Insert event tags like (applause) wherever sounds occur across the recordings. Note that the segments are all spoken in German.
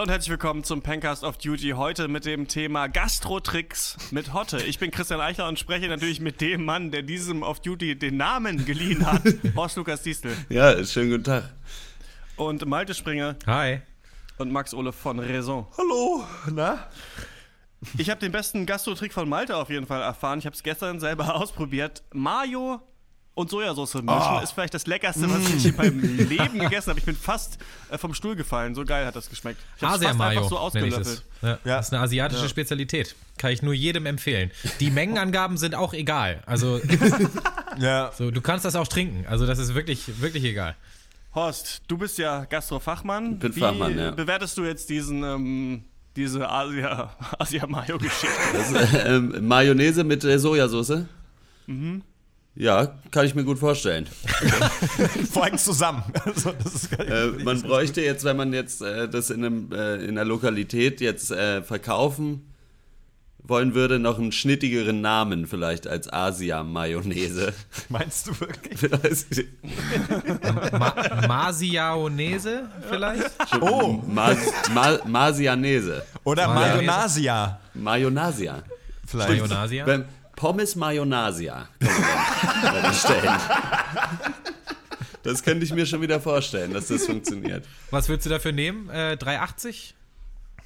Hallo und herzlich willkommen zum Pencast of Duty. Heute mit dem Thema Gastro-Tricks mit Hotte. Ich bin Christian Eichler und spreche natürlich mit dem Mann, der diesem Of Duty den Namen geliehen hat. (laughs) Horst Lukas Diestel. Ja, schönen guten Tag. Und Malte Springer. Hi. Und Max Ole von Raison. Hallo, na? Ich habe den besten Gastro-Trick von Malte auf jeden Fall erfahren. Ich habe es gestern selber (laughs) ausprobiert. Mayo und Sojasauce mischen oh. ist vielleicht das Leckerste, was ich in meinem Leben gegessen habe. Ich bin fast äh, vom Stuhl gefallen. So geil hat das geschmeckt. Ich habe fast einfach so ausgelöffelt. Ja. ja. Das ist eine asiatische ja. Spezialität. Kann ich nur jedem empfehlen. Die Mengenangaben sind auch egal. Also, (laughs) ja. so, du kannst das auch trinken. Also, das ist wirklich, wirklich egal. Horst, du bist ja Gastrofachmann. Ich bin Wie Fachmann, ja. bewertest du jetzt diesen, ähm, diese (laughs) Asia-Mayo-Geschichte? Asia äh, Mayonnaise mit äh, Sojasauce? Mhm. Ja, kann ich mir gut vorstellen. (laughs) Vor allem zusammen. (laughs) Also, äh, man bräuchte jetzt, wenn man jetzt äh, das in, einem, äh, in einer Lokalität jetzt äh, verkaufen wollen würde, noch einen schnittigeren Namen vielleicht als Asia-Mayonnaise. (laughs) Meinst du wirklich? Ma Masiaonese vielleicht? Oh! Mas Ma Masianese. Oder Mayonasia. Mayonasia. Vielleicht. Mayonasia? Pommes Mayonasia bestellen. Das könnte ich mir schon wieder vorstellen, dass das funktioniert. Was würdest du dafür nehmen? Äh, 3,80?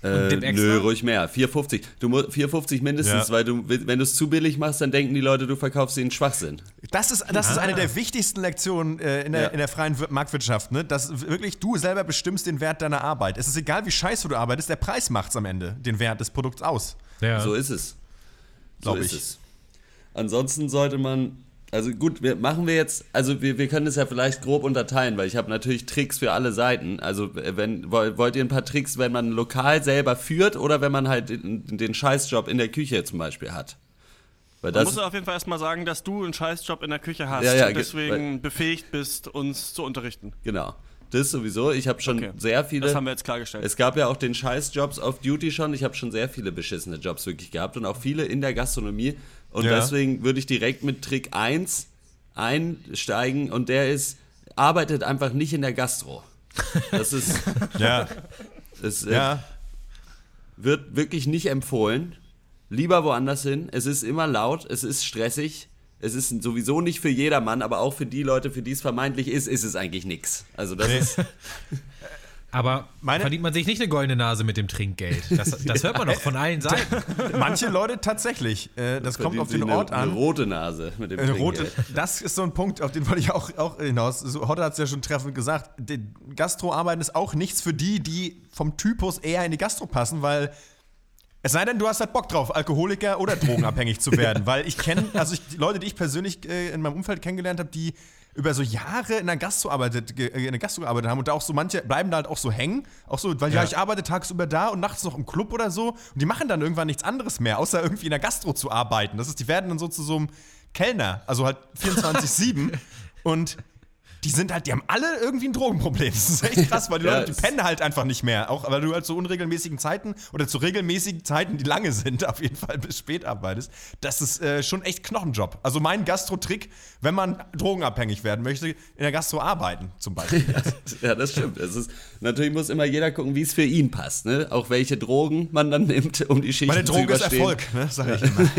Äh, nö, ruhig mehr. 4,50. Du 4,50 mindestens, ja. weil du, wenn du es zu billig machst, dann denken die Leute, du verkaufst ihnen Schwachsinn. Das ist, das ah. ist eine der wichtigsten Lektionen äh, in, der, ja. in der freien Marktwirtschaft, ne? Dass wirklich du selber bestimmst den Wert deiner Arbeit. Es ist egal, wie scheiße du arbeitest, der Preis macht es am Ende, den Wert des Produkts aus. Ja. So ist es. So ist ich. es. Ansonsten sollte man, also gut, wir machen wir jetzt, also wir, wir können es ja vielleicht grob unterteilen, weil ich habe natürlich Tricks für alle Seiten. Also wenn wollt ihr ein paar Tricks, wenn man lokal selber führt oder wenn man halt den, den Scheißjob in der Küche zum Beispiel hat? Weil Man muss auf jeden Fall erstmal sagen, dass du einen Scheißjob in der Küche hast ja, ja, und deswegen befähigt bist, uns zu unterrichten. Genau. Das sowieso. Ich habe schon okay. sehr viele. Das haben wir jetzt klargestellt. Es gab ja auch den Scheißjobs auf Duty schon. Ich habe schon sehr viele beschissene Jobs wirklich gehabt und auch viele in der Gastronomie. Und ja. deswegen würde ich direkt mit Trick 1 einsteigen und der ist, arbeitet einfach nicht in der Gastro. Das ist. (laughs) ja. Das äh, ja. wird wirklich nicht empfohlen. Lieber woanders hin. Es ist immer laut, es ist stressig. Es ist sowieso nicht für jedermann, aber auch für die Leute, für die es vermeintlich ist, ist es eigentlich nichts. Also das nee. ist. (laughs) Aber Meine verdient man sich nicht eine goldene Nase mit dem Trinkgeld. Das, (laughs) das hört man doch von allen Seiten. (laughs) Manche Leute tatsächlich. Äh, das, das kommt auf den Ort eine, an. Eine rote Nase mit dem eine Rote, das ist so ein Punkt, auf den wollte ich auch, auch hinaus. So, Hotte hat es ja schon treffend gesagt. Gastroarbeiten ist auch nichts für die, die vom Typus eher in die Gastro passen, weil es sei denn, du hast halt Bock drauf, Alkoholiker oder (laughs) drogenabhängig zu werden. Weil ich kenne, also ich, die Leute, die ich persönlich äh, in meinem Umfeld kennengelernt habe, die über so Jahre in der Gastro arbeitet, äh, in der Gastro gearbeitet haben und da auch so manche bleiben da halt auch so hängen, auch so, weil ja. ja. ich arbeite tagsüber da und nachts noch im Club oder so und die machen dann irgendwann nichts anderes mehr, außer irgendwie in der Gastro zu arbeiten. Das ist, die werden dann so zu so einem Kellner, also halt (laughs) 24/7 und die sind halt, die haben alle irgendwie ein Drogenproblem. (laughs) Das ist echt krass, weil die ja, Leute, die pennen halt einfach nicht mehr. Auch weil du halt zu unregelmäßigen Zeiten oder zu regelmäßigen Zeiten, die lange sind, (laughs) auf jeden Fall bis spät arbeitest. Das ist äh, schon echt Knochenjob. Also mein Gastro-Trick, wenn man drogenabhängig werden möchte, in der Gastro arbeiten zum (laughs) Beispiel. ja, das stimmt. Es ist, natürlich muss immer jeder gucken, wie es für ihn passt. Ne? Auch welche Drogen man dann nimmt, um die Schicht zu überstehen. Meine Droge ist Erfolg, ne? sag ich immer.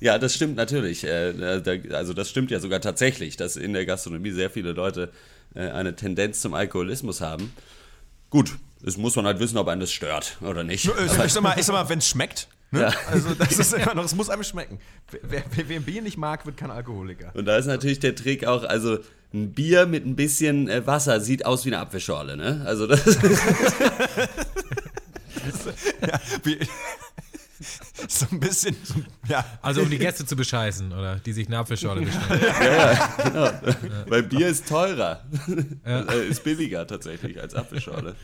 Ja, das stimmt natürlich. Äh, also das stimmt ja sogar tatsächlich, dass in der Gastronomie sehr viele Leute äh, eine Tendenz zum Alkoholismus haben. Gut, es muss man halt wissen, ob einen das stört oder nicht. Ich sag mal, mal wenn es schmeckt, Ne? Ja. Also das (laughs) ist immer noch, es muss einem schmecken. Wer, wer, wer, Bier nicht mag, wird kein Alkoholiker. Und da ist natürlich der Trick auch, also ein Bier mit ein bisschen äh, Wasser sieht aus wie eine Apfelschorle, ne? Also das. (laughs) (laughs) ja, wie, so ein bisschen, so, ja. Also um die Gäste zu bescheißen, oder? Die sich eine Apfelschorle bestellen. (laughs) Ja, ja, genau. Ja. Weil Bier ist teurer. Ja. (laughs) Äh, ist billiger tatsächlich als Apfelschorle.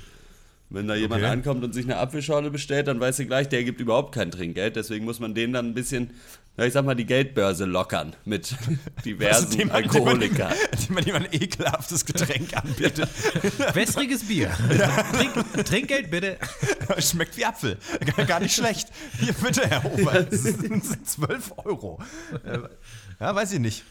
Wenn da jemand okay. ankommt und sich eine Apfelschorle bestellt, dann weiß er gleich, der gibt überhaupt kein Trinkgeld. Deswegen muss man den dann ein bisschen ich sag mal, die Geldbörse lockern mit (laughs) diversen also, Alkoholikern. Die man jemand ein ekelhaftes Getränk anbietet. (laughs) Wässriges Bier. Ja. Trink, Trinkgeld bitte. (laughs) Schmeckt wie Apfel. Gar nicht schlecht. Hier bitte, Herr Ober. Das sind 12 Euro. Ja, weiß ich nicht.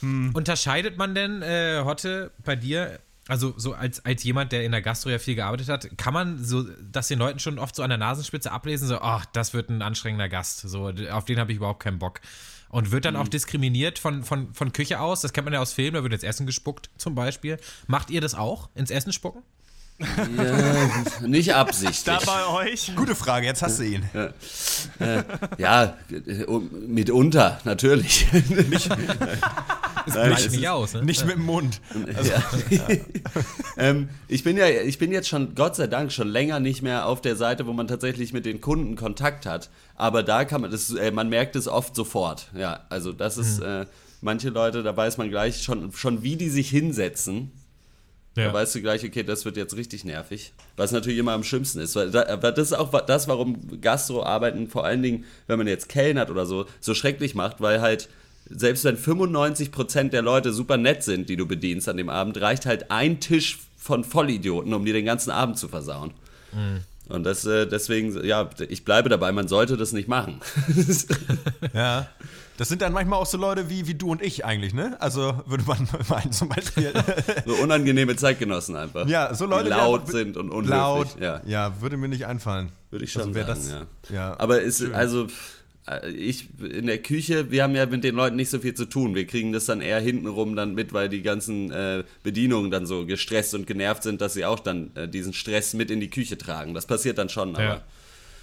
Hm. Unterscheidet man denn, äh, Hotte, bei dir also so als, als jemand, der in der Gastro ja viel gearbeitet hat, kann man so, dass den Leuten schon oft so an der Nasenspitze ablesen, so, ach, das wird ein anstrengender Gast, so, auf den habe ich überhaupt keinen Bock. Und wird dann mhm. auch diskriminiert von, von, von Küche aus, das kennt man ja aus Filmen, da wird ins Essen gespuckt zum Beispiel. Macht ihr das auch, ins Essen spucken? Ja, nicht absichtlich. Da bei euch? Gute Frage, jetzt hast du ihn. Ja, äh, ja mitunter, natürlich. Nicht, Nein, nicht, nicht aus, ne? Nicht mit dem Mund. Also, ja. (laughs) ähm, ich, bin ja, ich bin jetzt schon, Gott sei Dank, schon länger nicht mehr auf der Seite, wo man tatsächlich mit den Kunden Kontakt hat. Aber da kann man das, äh, man merkt es oft sofort. Ja, also das ist, mhm. äh, manche Leute, da weiß man gleich schon, schon wie die sich hinsetzen ja. Da weißt du gleich, okay, das wird jetzt richtig nervig. Was natürlich immer am schlimmsten ist. Weil das ist auch das, warum Gastroarbeiten vor allen Dingen, wenn man jetzt kellnert oder so, so schrecklich macht, weil halt, selbst wenn 95% der Leute super nett sind, die du bedienst an dem Abend, reicht halt ein Tisch von Vollidioten, um dir den ganzen Abend zu versauen. Mhm. Und das, äh, deswegen, ja, ich bleibe dabei, man sollte das nicht machen. (laughs) ja. Das sind dann manchmal auch so Leute wie, wie du und ich eigentlich, ne? Also würde man (laughs) meinen zum Beispiel. so unangenehme Zeitgenossen einfach. Ja, so Leute, die laut die sind und unhöflich. Laut, ja. ja, würde mir nicht einfallen. Würde ich schon also sagen, das, ja. ja. Aber ist, also äh, ich in der Küche, wir haben ja mit den Leuten nicht so viel zu tun. Wir kriegen das dann eher hintenrum dann mit, weil die ganzen äh, Bedienungen dann so gestresst und genervt sind, dass sie auch dann äh, diesen Stress mit in die Küche tragen. Das passiert dann schon, aber.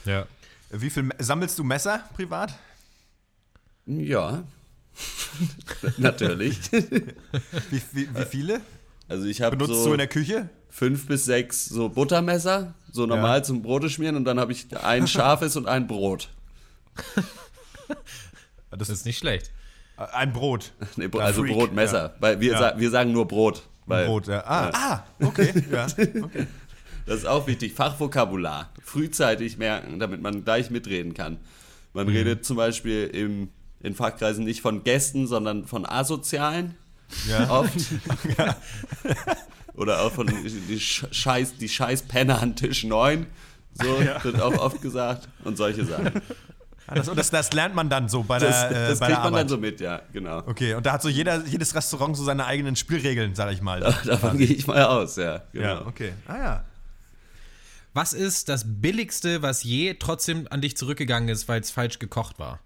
Ja. ja. Wie viel sammelst du Messer privat? Ja, (laughs) natürlich. Wie, wie, wie, viele? Also ich habe Benutzt so du in der Küche? Fünf bis sechs so Buttermesser, so normal ja. zum Brote schmieren und dann habe ich ein scharfes und ein Brot. (laughs) Das ist nicht schlecht. Ein Brot. Nee, also Freak. Brotmesser. Ja. Weil wir, ja. sa wir sagen nur Brot. Weil, Brot, ja. Ah, ah okay. ja. (laughs) okay. Das ist auch wichtig. Fachvokabular. Frühzeitig merken, damit man gleich mitreden kann. Man mhm. redet zum Beispiel im in Fachkreisen nicht von Gästen, sondern von Asozialen. Ja. (laughs) Oft. ja. Oder auch von die Scheiß, die Scheiß Penner an Tisch 9. So ja. wird auch oft gesagt. Und solche Sachen. Ah, das, das, das, lernt man dann so bei der Das, das äh, bei kriegt man dann so mit, ja, genau. Okay, und da hat so jeder, jedes Restaurant so seine eigenen Spielregeln, sag ich mal. Da, davon gehe ich mal aus, ja. Genau. Ja, okay. Ah ja. Was ist das Billigste, was je trotzdem an dich zurückgegangen ist, weil es falsch gekocht war?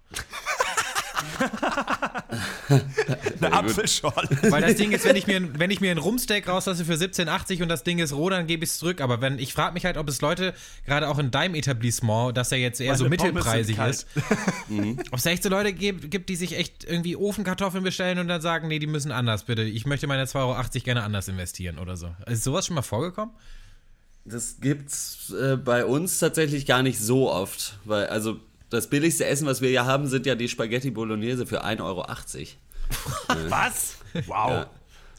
(laughs) Eine Apfelschorle. Weil das Ding ist, wenn ich mir, wenn ich mir ein Rumsteak rauslasse für 17,80 und das Ding ist roh, dann gebe ich es zurück. Aber wenn ich frage mich halt, ob es Leute, gerade auch in deinem Etablissement, das ja jetzt eher Meine so mittelpreisig ist, mhm. ob es echt so Leute gibt, gibt, die sich echt irgendwie Ofenkartoffeln bestellen und dann sagen, nee, die müssen anders, bitte. Ich möchte meine 2,80 Euro gerne anders investieren oder so. Ist sowas schon mal vorgekommen? Das gibt's äh, bei uns tatsächlich gar nicht so oft, weil also das billigste Essen, was wir ja haben, sind ja die Spaghetti Bolognese für 1,80 Euro. (laughs) was? Wow. Ja.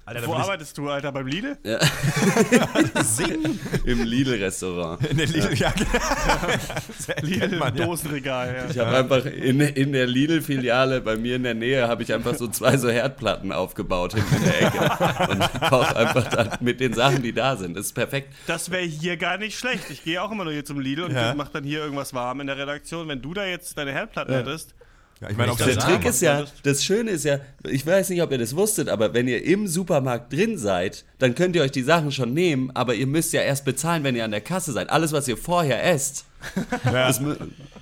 Alter, Wo arbeitest du, Alter? Beim Lidl? Ja. (laughs) Singen? Im Lidl-Restaurant. In der Lidl, ja, ja Lidl man, Dosenregal, ja. Ich habe einfach in, in der Lidl-Filiale bei mir in der Nähe habe ich einfach so zwei so Herdplatten aufgebaut hinten in der Ecke (laughs) und koche einfach dann mit den Sachen, die da sind. Das ist perfekt. Das wäre hier gar nicht schlecht. Ich gehe auch immer nur hier zum Lidl und ja. mache dann hier irgendwas warm in der Redaktion. Wenn du da jetzt deine Herdplatten ja. hättest, ja, ich meine, der Trick ist ja, das Schöne ist ja, ich weiß nicht, ob ihr das wusstet, aber wenn ihr im Supermarkt drin seid, dann könnt ihr euch die Sachen schon nehmen, aber ihr müsst ja erst bezahlen, wenn ihr an der Kasse seid. Alles, was ihr vorher esst, (laughs) ja. das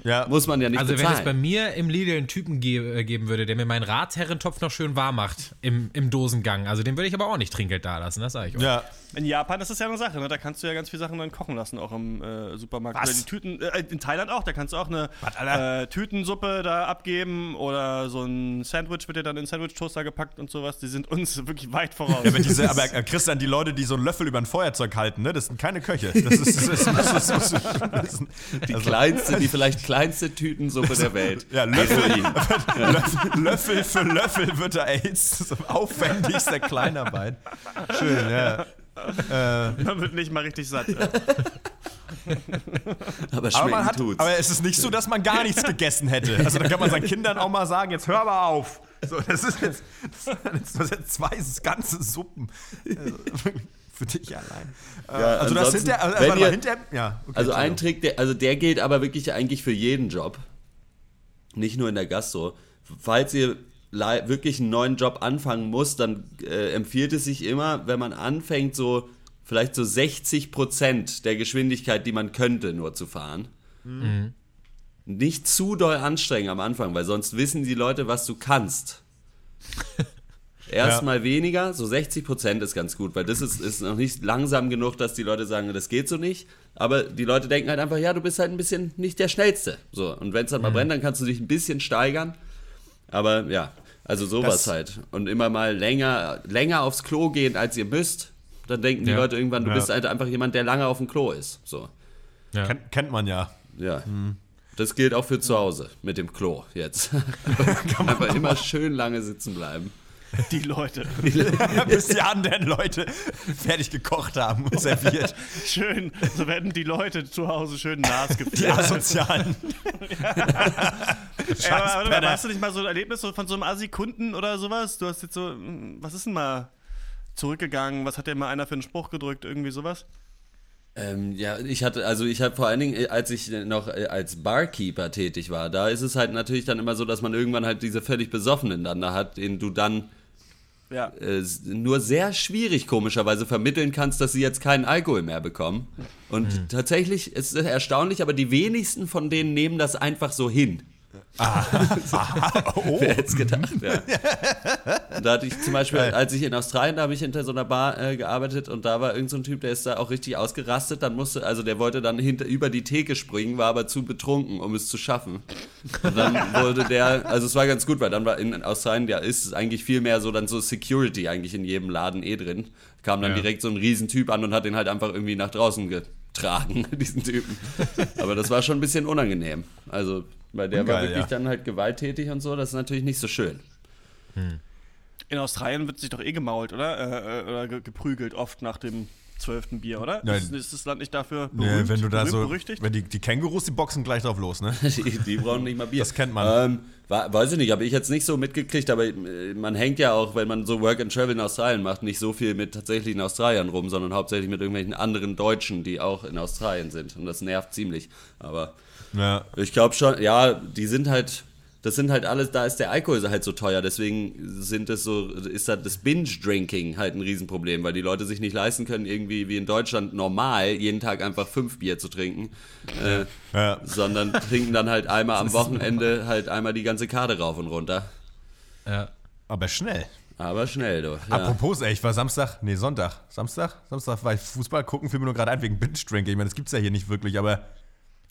ja. muss man ja nicht also bezahlen. Also wenn es bei mir im Lidl einen Typen ge äh, geben würde, der mir meinen Ratsherrentopf noch schön warm macht im, im Dosengang, also den würde ich aber auch nicht Trinkgeld da lassen, das sage ich euch. Ja. In Japan ist das ja eine Sache, ne? da kannst du ja ganz viele Sachen dann kochen lassen, auch im äh, Supermarkt. Was? Oder die Tüten, äh, in Thailand auch, da kannst du auch eine äh, Tütensuppe da abgeben oder so ein Sandwich wird dir dann in Sandwich-Toaster gepackt und sowas. Die sind uns (laughs) wirklich weit voraus. Ja, diese, aber äh, Christian, die Leute, die so einen Löffel über ein Feuerzeug halten, ne? das sind keine Köche. Das ist, das ist, das ist, das ist die also, kleinste, die vielleicht kleinste Tütensuppe der Welt. Ja, Löffel, Löffel, (laughs) Löffel für Löffel wird da AIDS. So aufwendigste Kleinarbeit. Schön, ja. Äh, man wird nicht mal richtig satt. Ja. (laughs) aber aber, hat, tut's. aber es ist nicht so, dass man gar nichts gegessen hätte. Also da kann man seinen Kindern auch mal sagen, jetzt hör mal auf. So, das ist jetzt, das ist jetzt zwei ganze Suppen. Also, für dich allein. (laughs) Ja, also das hinter, also, wenn ihr, hinter, ja, okay, also ein Trick, der, also der gilt aber wirklich eigentlich für jeden Job, nicht nur in der Gastro. Falls ihr wirklich einen neuen Job anfangen muss, dann äh, empfiehlt es sich immer, wenn man anfängt, so vielleicht so 60 Prozent der Geschwindigkeit, die man könnte, nur zu fahren. Mhm. Nicht zu doll anstrengen am Anfang, weil sonst wissen die Leute, was du kannst. (laughs) Erstmal ja. weniger, so 60 Prozent ist ganz gut, weil das ist, ist noch nicht langsam genug, dass die Leute sagen, das geht so nicht. Aber die Leute denken halt einfach, ja, du bist halt ein bisschen nicht der Schnellste. So, und wenn es dann mal mhm. brennt, dann kannst du dich ein bisschen steigern. Aber ja, also sowas das, halt. Und immer mal länger, länger aufs Klo gehen, als ihr müsst. Dann denken die ja. Leute irgendwann, du ja. bist halt einfach jemand, der lange auf dem Klo ist. So. Ja. Ken kennt man ja. Ja. Mhm. Das gilt auch für zu Hause mit dem Klo jetzt. (laughs) (laughs) einfach immer schön lange sitzen bleiben. Die Leute. (laughs) (laughs) Bis die anderen Leute fertig gekocht haben und serviert. (laughs) Schön. So werden die Leute zu Hause schön nass gepflegt. Die Asozialen. Ey, aber, aber, hast du nicht mal so ein Erlebnis von so einem Assi-Kunden oder sowas? Du hast jetzt so, hm, was ist denn mal zurückgegangen? Was hat dir mal einer für einen Spruch gedrückt? Irgendwie sowas? Ähm, ja, ich hatte, also ich habe vor allen Dingen, äh, als ich noch äh, als Barkeeper tätig war, da ist es halt natürlich dann immer so, dass man irgendwann halt diese völlig Besoffenen dann da hat, den du dann ja. äh, nur sehr schwierig komischerweise vermitteln kannst, dass sie jetzt keinen Alkohol mehr bekommen. Und hm. tatsächlich ist es erstaunlich, aber die wenigsten von denen nehmen das einfach so hin. (laughs) Ah. oh. Wer hätte es gedacht, ja. (laughs) da hatte ich zum Beispiel, als ich in Australien, da habe ich hinter so einer Bar äh, gearbeitet und da war irgendein so Typ, der ist da auch richtig ausgerastet. Dann musste, also der wollte dann hinter, über die Theke springen, war aber zu betrunken, um es zu schaffen. Und dann wurde der, also es war ganz gut, weil dann war in Australien, ja, ist es eigentlich viel mehr so dann so Security eigentlich in jedem Laden eh drin. Kam dann ja. direkt so ein Riesentyp an und hat den halt einfach irgendwie nach draußen getragen, (laughs) diesen Typen. Aber das war schon ein bisschen unangenehm. Also weil der Ungeil, war wirklich ja. dann halt gewalttätig und so. Das ist natürlich nicht so schön. Hm. In Australien wird sich doch eh gemault, oder? Äh, äh oder geprügelt oft nach dem zwölften Bier, oder? Nein. Ist, ist, das Land nicht dafür berühmt, nee, wenn du da so, berüchtigt? Wenn die, die Kängurus, die boxen gleich drauf los, ne? (laughs) die, die, brauchen nicht mal Bier. Das kennt man. Ähm, weiß ich nicht, habe ich jetzt nicht so mitgekriegt, aber äh, man hängt ja auch, wenn man so Work and Travel in Australien macht, nicht so viel mit tatsächlichen Australiern rum, sondern hauptsächlich mit irgendwelchen anderen Deutschen, die auch in Australien sind. Und das nervt ziemlich. Aber ja. Ich glaube schon, ja, die sind halt, das sind halt alles, da ist der Alkohol halt so teuer, deswegen sind es so, ist halt das Binge-Drinking halt ein Riesenproblem, weil die Leute sich nicht leisten können, irgendwie wie in Deutschland normal jeden Tag einfach fünf Bier zu trinken, äh, ja. sondern trinken dann halt einmal am Wochenende halt einmal die ganze Karte rauf und runter. Ja. Aber schnell. Aber schnell, du. Ja. Apropos, ey, ich war Samstag, nee, Sonntag. Samstag? Samstag war ich Fußball gucken, fiel mir nur gerade ein wegen Binge-Drinking. Ich meine, das gibt's ja hier nicht wirklich, aber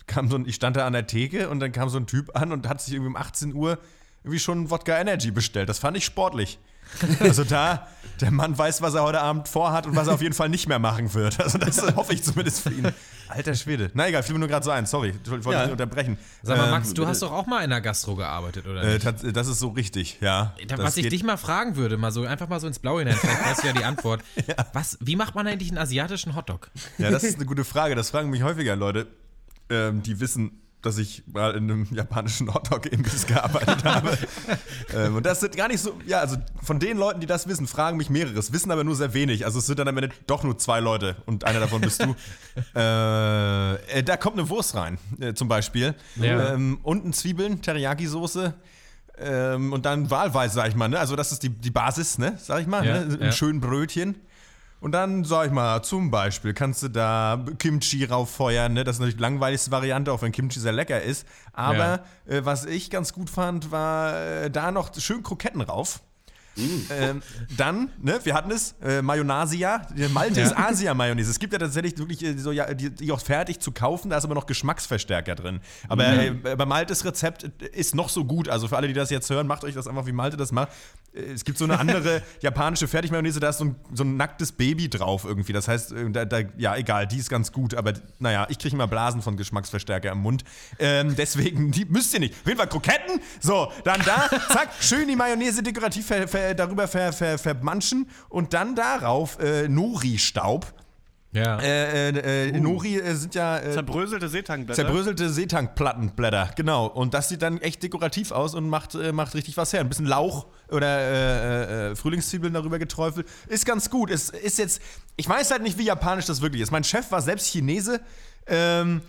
kam so ein, ich stand da an der Theke und dann kam so ein Typ an und hat sich irgendwie um 18 Uhr irgendwie schon Wodka Energy bestellt. Das fand ich sportlich. (laughs) Also da, der Mann weiß, was er heute Abend vorhat und was er auf jeden Fall nicht mehr machen wird. Also das hoffe ich zumindest für ihn. Alter Schwede. Na egal, fiel mir nur gerade so ein. Sorry, ich wollte ja. nicht unterbrechen. Sag mal, Max, ähm, du hast doch auch mal in der Gastro gearbeitet, oder? Äh, das ist so richtig, ja. was ich dich mal fragen würde, mal so einfach mal so ins Blaue hinein, vielleicht weißt du ja die Antwort. (laughs) ja. Was, wie macht man eigentlich einen asiatischen Hotdog? Ja, das ist eine gute Frage. Das fragen mich häufiger Leute ähm, die wissen, dass ich mal in einem japanischen Hotdog-Imbiss gearbeitet habe. (laughs) ähm, und das sind gar nicht so, ja, also von den Leuten, die das wissen, fragen mich mehreres, wissen aber nur sehr wenig. Also es sind dann am Ende doch nur zwei Leute und einer davon bist du. (laughs) äh, äh, da kommt eine Wurst rein, äh, zum Beispiel. Ja. Ähm, unten Zwiebeln, Teriyaki-Soße. Ähm, und dann wahlweise, sag ich mal, ne? Also das ist die, die Basis, ne? Sag ich mal, ja, ne? Ein ja. schönen Brötchen. Und dann, sag ich mal, zum Beispiel kannst du da Kimchi rauffeuern. Ne? Das ist natürlich die langweiligste Variante, auch wenn Kimchi sehr lecker ist. Aber ja. äh, was ich ganz gut fand, war äh, da noch schön Kroketten rauf. Mm. Ähm, dann, ne, wir hatten es, äh, Mayonasia, Maltes ja. Asia-Mayonnaise. Es gibt ja tatsächlich wirklich äh, so, ja, die, die, auch fertig zu kaufen, da ist aber noch Geschmacksverstärker drin. Aber mhm. äh, bei Maltes Rezept ist noch so gut. Also für alle, die das jetzt hören, macht euch das einfach, wie Malte das macht. Es gibt so eine andere (laughs) japanische Fertigmayonnaise, da ist so ein, so ein nacktes Baby drauf irgendwie. Das heißt, äh, da, da, ja, egal, die ist ganz gut. Aber naja, ich kriege immer Blasen von Geschmacksverstärker im Mund. Ähm, deswegen, die müsst ihr nicht. Auf jeden Fall Kroketten. So, dann da, zack, (laughs) schön die Mayonnaise dekorativ ver, ver darüber ver, vermanschen und dann darauf äh, Nori-Staub. Ja. Äh, äh, äh, uh. Nori äh, sind ja. Äh, zerbröselte Seetankblätter. Zerbröselte Seetankplattenblätter, genau. Und das sieht dann echt dekorativ aus und macht, äh, macht richtig was her. Ein bisschen Lauch oder Frühlingszwiebeln darüber geträufelt. Ist ganz gut. Es ist jetzt. Ich weiß halt nicht, wie japanisch das wirklich ist. Mein Chef war selbst Chinese Ähm,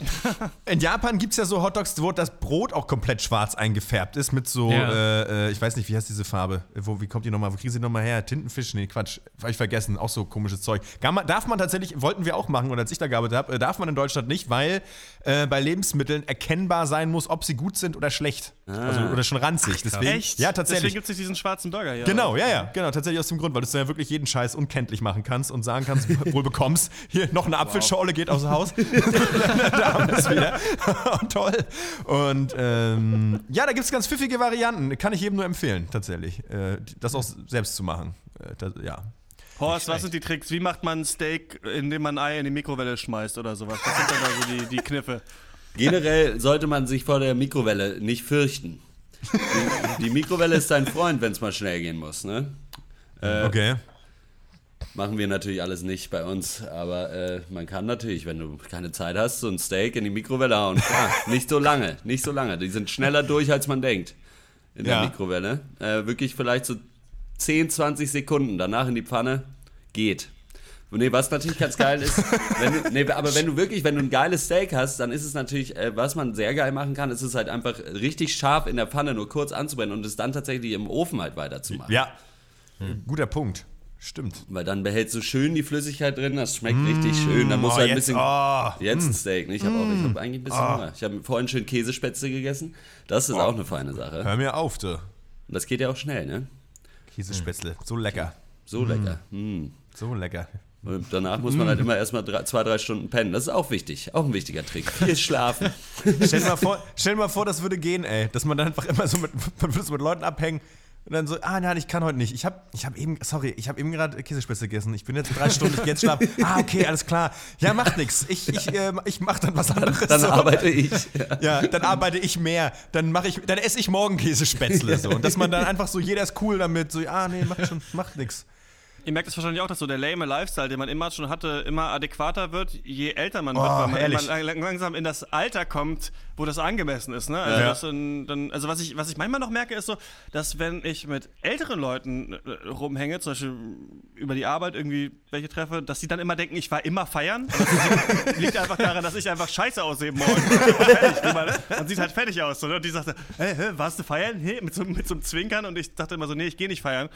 in Japan gibt es ja so Hotdogs, wo das Brot auch komplett schwarz eingefärbt ist, mit so, ja. äh, äh ich weiß nicht, wie heißt diese Farbe? Wo, wie kommt die nochmal? Wo kriegen sie nochmal her? Tintenfisch? Nee, Quatsch. Hab ich vergessen. Auch so komisches Zeug. Man, darf man tatsächlich, wollten wir auch machen, oder als ich da gearbeitet habe, äh, darf man in Deutschland nicht, weil äh, bei Lebensmitteln erkennbar sein muss, ob sie gut sind oder schlecht. Ah. Also, oder schon ranzig. Deswegen, Echt? Ja, tatsächlich. Deswegen gibt es diesen schwarzen Burger hier. Genau, ja, ja. Genau, tatsächlich aus dem Grund, weil du ja wirklich jeden Scheiß unkenntlich machen kannst und sagen kannst, (laughs) wohl bekommst, hier noch eine Apfelschorle wow. geht aus dem Haus. (laughs) (laughs) da haben wir es wieder. (laughs) Toll. Und ähm, ja, da gibt es ganz pfiffige Varianten. Kann ich jedem nur empfehlen, tatsächlich. Äh, das auch selbst zu machen. Äh, das, ja. Horst, was sind die Tricks? Wie macht man ein Steak, indem man ein Ei in die Mikrowelle schmeißt oder sowas? Was sind dann da so die, die Kniffe? Generell sollte man sich vor der Mikrowelle nicht fürchten. Die, die Mikrowelle ist dein Freund, wenn es mal schnell gehen muss, ne? Äh, okay. Machen wir natürlich alles nicht bei uns, aber äh, man kann natürlich, wenn du keine Zeit hast, so ein Steak in die Mikrowelle hauen. Klar, (laughs) nicht so lange, nicht so lange. Die sind schneller durch, als man denkt in ja. der Mikrowelle. Äh, wirklich vielleicht so 10, 20 Sekunden, danach in die Pfanne, geht. Nee, was natürlich ganz geil ist, (laughs) wenn du, nee, aber wenn du wirklich, wenn du ein geiles Steak hast, dann ist es natürlich, äh, was man sehr geil machen kann, ist es halt einfach richtig scharf in der Pfanne nur kurz anzubrennen und es dann tatsächlich im Ofen halt weiterzumachen. Ja, hm. guter Punkt. Stimmt. Weil dann behältst du schön die Flüssigkeit drin, das schmeckt mmh, richtig schön. Dann musst oh, halt ein bisschen. Oh, jetzt ein Steak, ne? Ich habe mm, hab eigentlich ein bisschen oh. Hunger. Ich habe vorhin schön Käsespätzle gegessen. Das ist oh. auch eine feine Sache. Hör mir auf, du. Und das geht ja auch schnell, ne? Käsespätzle, so lecker. So mm. lecker. Mm. So lecker. Und danach muss man halt immer erstmal drei, zwei, drei Stunden pennen. Das ist auch wichtig. Auch ein wichtiger Trick. Viel (laughs) schlafen. stell, dir mal vor, stell dir mal vor, das würde gehen, ey. Dass man dann einfach immer so mit, (laughs) man würde so mit Leuten abhängen. Und dann so, ah nein, ich kann heute nicht. Ich habe ich hab eben, sorry, ich habe eben gerade Käsespätzle gegessen. Ich bin jetzt drei Stunden, ich gehe jetzt schlafen. (laughs) Ah, okay, alles klar. Ja, macht nichts. Ich, ich, äh, ich mache dann was anderes. Dann so. arbeite ich. Ja. ja, dann arbeite ich mehr. Dann mache ich, dann esse ich morgen Käsespätzle. (laughs) So. Und dass man dann einfach so, jeder ist cool damit, so, ah nee, macht schon, macht nichts. Ihr merkt es wahrscheinlich auch, dass so der lame Lifestyle, den man immer schon hatte, immer adäquater wird, je älter man oh, wird, weil man, man langsam in das Alter kommt, wo das angemessen ist. Ne? Also, ja. in, dann, also was, ich, was ich manchmal noch merke, ist so, dass wenn ich mit älteren Leuten äh, rumhänge, zum Beispiel über die Arbeit irgendwie welche treffe, dass die dann immer denken, ich war immer feiern. Das (laughs) liegt einfach daran, dass ich einfach scheiße aussehe (laughs) morgen. ne? Man sieht halt fertig aus. So, ne? Und die sagte, hey, hey, warst du feiern? Hey, mit, so, mit so einem Zwinkern. Und ich dachte immer so, nee, ich gehe nicht feiern.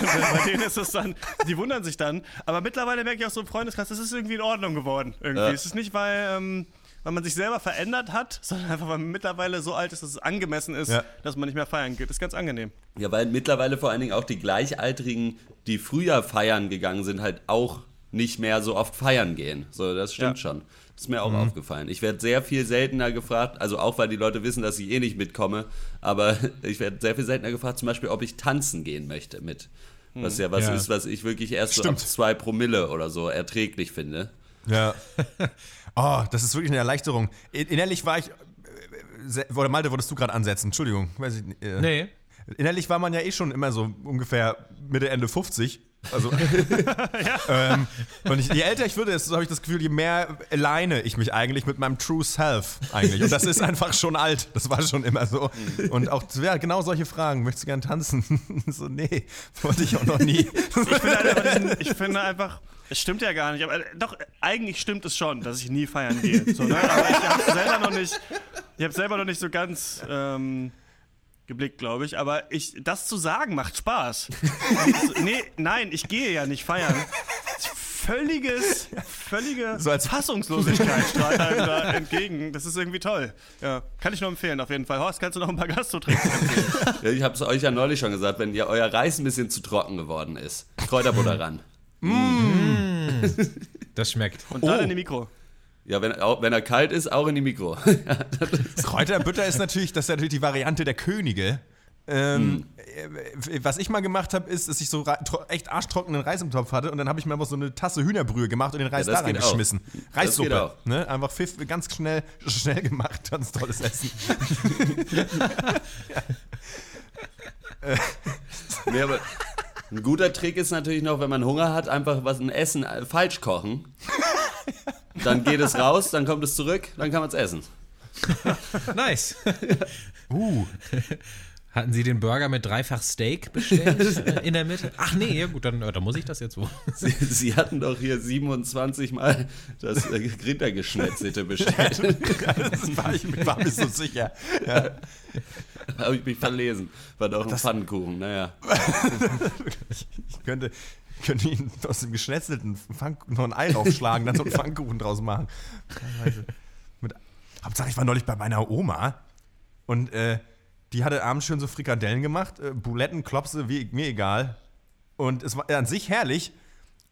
Und äh, bei denen ist es dann, die wundern sich dann. Aber mittlerweile merke ich auch so im Freundeskreis, das ist irgendwie in Ordnung geworden. Irgendwie. Ja. Es ist nicht, weil, ähm, weil man sich selber verändert hat, (laughs) sondern einfach, weil man mittlerweile so alt ist, dass es angemessen ist, ja. dass man nicht mehr feiern geht. Das ist ganz angenehm. Ja, weil mittlerweile vor allen Dingen auch die Gleichaltrigen, die früher feiern gegangen sind, halt auch nicht mehr so oft feiern gehen. So, das stimmt ja. schon. Das ist mir auch mhm. aufgefallen. Ich werde sehr viel seltener gefragt, also auch weil die Leute wissen, dass ich eh nicht mitkomme, aber (laughs) ich werde sehr viel seltener gefragt, zum Beispiel, ob ich tanzen gehen möchte mit. Was ja was ja. ist, was ich wirklich erst so ab zwei Promille oder so erträglich finde. Ja. (laughs) Oh, das ist wirklich eine Erleichterung. Innerlich war ich. Äh, oder Malte, wolltest du gerade ansetzen? Entschuldigung. Weiß ich, äh, nee. Innerlich war man ja eh schon immer so ungefähr Mitte, Ende 50. Also, (laughs) (laughs) ähm, und ich, je älter ich würde, desto habe ich das Gefühl, je mehr alleine ich mich eigentlich mit meinem True Self eigentlich. Und das ist einfach schon alt. Das war schon immer so. Und auch ja, genau solche Fragen. Möchtest du gern tanzen? (laughs) so, nee, wollte ich auch noch nie. ich, finde einfach, ich finde einfach es stimmt ja gar nicht, aber äh, doch, eigentlich stimmt es schon, dass ich nie feiern gehe. So, ne? Aber ich habe selber noch nicht, ich habe selber noch nicht so ganz ähm, geblickt, glaube ich. Aber ich, das zu sagen macht Spaß. (laughs) nee, nein, ich gehe ja nicht feiern. Völliges, völlige so als Fassungslosigkeit strahlt einem (laughs) da entgegen. Das ist irgendwie toll. Ja, kann ich nur empfehlen, auf jeden Fall. Horst, kannst du noch ein paar Gastro-Tricks empfehlen? (laughs) Ja, ich habe es euch ja neulich schon gesagt, wenn ihr euer Reis ein bisschen zu trocken geworden ist, Kräuterbutter ran. Mm. Das schmeckt. Und dann oh. in die Mikro. Ja, wenn, auch, wenn er kalt ist, auch in die Mikro. (laughs) (laughs) Kräuterbutter ist natürlich, das ist natürlich die Variante der Könige. Ähm, hm. Was ich mal gemacht habe, ist, dass ich so echt arschtrockenen Reis im Topf hatte und dann habe ich mir einfach so eine Tasse Hühnerbrühe gemacht und den Reis ja, da reingeschmissen. Reissuppe. Ne? Einfach pfiff, ganz schnell, (laughs) schnell gemacht, ganz tolles Essen. ja. nee, aber ein guter Trick ist natürlich noch, wenn man Hunger hat, einfach was ein Essen äh, falsch kochen. Dann geht es raus, dann kommt es zurück, dann kann man es essen. (laughs) nice. uh. Hatten Sie den Burger mit dreifach Steak bestellt äh, in der Mitte? Ach nee, ja gut, dann, dann muss ich das jetzt wohl. (laughs) Sie, Sie, hatten doch hier 27 Mal das äh, Rindergeschnetzelte bestellt. (laughs) das war ich war mir so sicher. Ja. Habe ich mich verlesen. War doch ein das, Pfannkuchen, naja. ich könnte, könnte Ihnen aus dem Geschnetzelten noch ein Ei draufschlagen, dann so einen (laughs) Pfannkuchen draus machen. Mit, Hauptsache, ich war neulich bei meiner Oma und äh, die hatte abends schön so Frikadellen gemacht, äh, Buletten, Klopse, wie, mir egal. Und es war an sich herrlich.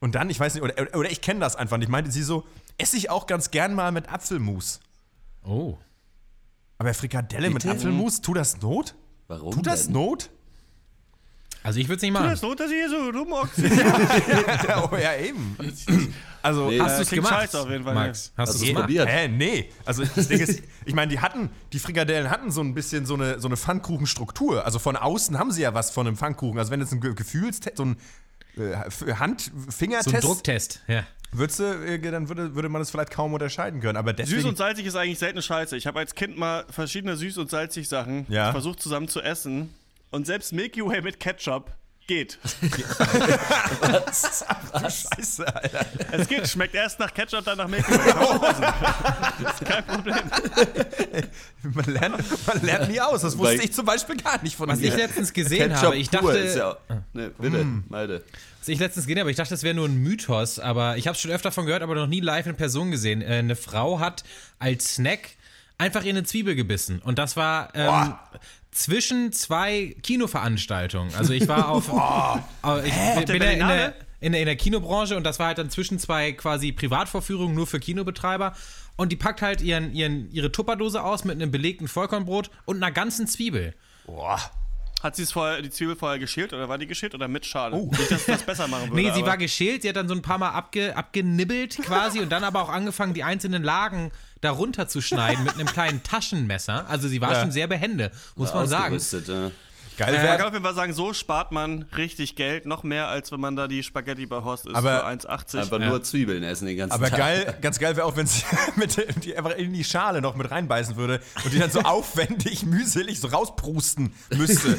Und dann, ich weiß nicht, oder, oder ich kenne das einfach nicht, meinte sie so, esse ich auch ganz gern mal mit Apfelmus. Oh. Aber Frikadelle Bitte? mit Apfelmus, tut das Not? Warum? Tut das denn? Not? Also ich würde es nicht machen. Das Not, dass ich hier so rumhockst? (laughs) oh ja, eben. Also, nee, hast du es gemacht? Scheiße auf jeden Fall. Max, hast, hast du es probiert? Äh, nee. Also das Ding ist, ich meine, die hatten, die Frikadellen hatten so ein bisschen so eine, so eine Pfannkuchenstruktur. Also von außen haben sie ja was von einem Pfannkuchen. Also wenn jetzt ein Gefühlstest, so ein äh, Hand, Fingertest. So ein Drucktest, ja. Würdest du, äh, dann würde, würde man es vielleicht kaum unterscheiden können. Aber deswegen Süß und salzig ist eigentlich selten scheiße. Ich habe als Kind mal verschiedene süß und salzig Sachen ja. versucht zusammen zu essen. Und selbst Milky Way mit Ketchup Geht. (laughs) Was? Was? Scheiße, Alter. Es geht, schmeckt erst nach Ketchup, dann nach Milky Way. das ist kein Problem. Man lernt, man lernt nie aus. Das wusste ich zum Beispiel gar nicht von Was mir. ich letztens gesehen Ketchup habe, ich dachte. Ist ja, ne, bitte, mm. Malte. Was ich letztens gesehen habe, ich dachte, das wäre nur ein Mythos, aber ich habe es schon öfter davon gehört, aber noch nie live in Person gesehen. Äh, eine Frau hat als Snack einfach in eine Zwiebel gebissen. Und das war ähm, zwischen zwei Kinoveranstaltungen. Also ich war auf. (laughs) oh, ich Hä? bin ja in der, in, der, in der Kinobranche und das war halt dann zwischen zwei quasi Privatvorführungen nur für Kinobetreiber. Und die packt halt ihren, ihren, ihre Tupperdose aus mit einem belegten Vollkornbrot und einer ganzen Zwiebel. Boah. Hat sie vorher, die Zwiebel vorher geschält oder war die geschält oder mit Schale? Oh. Nicht, dass das besser machen würde. Nee, sie war geschält, sie hat dann so ein paar Mal abge, abgenibbelt quasi und dann aber auch angefangen, die einzelnen Lagen darunter zu schneiden mit einem kleinen Taschenmesser. Also sie war ja. schon sehr behende, muss ja, man sagen. Ja. Geil. Äh, ich kann auf jeden Fall sagen, so spart man richtig Geld, noch mehr, als wenn man da die Spaghetti bei Horst isst aber für 1,80. Einfach ja. nur Zwiebeln essen den ganzen aber Tag. Aber geil, ganz geil wäre auch, wenn sie (laughs) mit, die einfach in die Schale noch mit reinbeißen würde und die dann so (laughs) aufwendig, mühselig so rausprusten müsste. (laughs)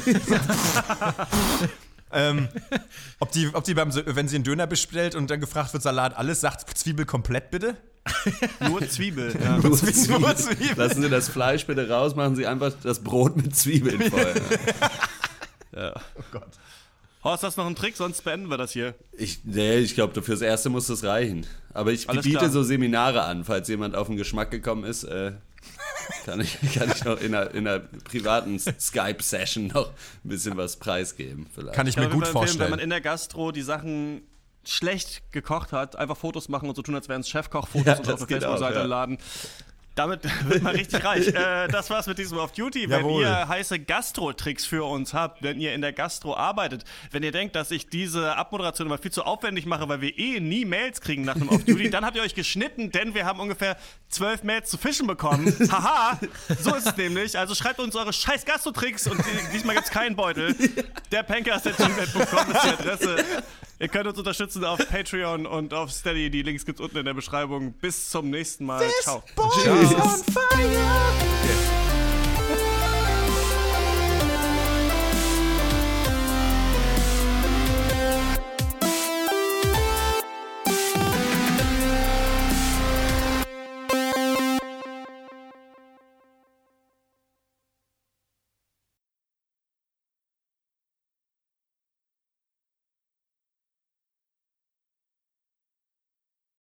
ähm, ob die, ob die beim, wenn sie einen Döner bestellt und dann gefragt wird, Salat alles, sagt Zwiebel komplett bitte? (laughs) Nur Zwiebel. Ja. Nur, Zwiebel. Nur Zwiebel. Lassen Sie das Fleisch bitte raus, machen Sie einfach das Brot mit Zwiebeln voll. (laughs) ja. Oh Gott. Horst, hast du noch einen Trick? Sonst beenden wir das hier. Ich, nee, ich glaube, fürs Erste muss das reichen. Aber ich Alles biete klar. so Seminare an, falls jemand auf den Geschmack gekommen ist. Äh, kann, ich, kann ich noch in einer, in einer privaten Skype-Session noch ein bisschen was preisgeben. Vielleicht. Kann ich, ich mir gut vorstellen. Wenn man in der Gastro die Sachen schlecht gekocht hat, einfach Fotos machen und so tun, als wären es Chefkochfotos ja, und auf der Facebook-Seite ja. laden. Damit (laughs) wird man richtig reich. Äh, das war's mit diesem Off-Duty. Wenn ihr heiße Gastro-Tricks für uns habt, wenn ihr in der Gastro arbeitet, wenn ihr denkt, dass ich diese Abmoderation immer viel zu aufwendig mache, weil wir eh nie Mails kriegen nach einem Off-Duty, (laughs) dann habt ihr euch geschnitten, denn wir haben ungefähr zwölf Mails zu fischen bekommen. Haha, so ist es nämlich. Also schreibt uns eure scheiß Gastro-Tricks und diesmal gibt's keinen Beutel. (laughs) Der Pancast.gmail.com ist die Adresse. Ihr könnt uns unterstützen auf Patreon und auf Steady. Die Links gibt's unten in der Beschreibung. Bis zum nächsten Mal. This Ciao. Tschüss.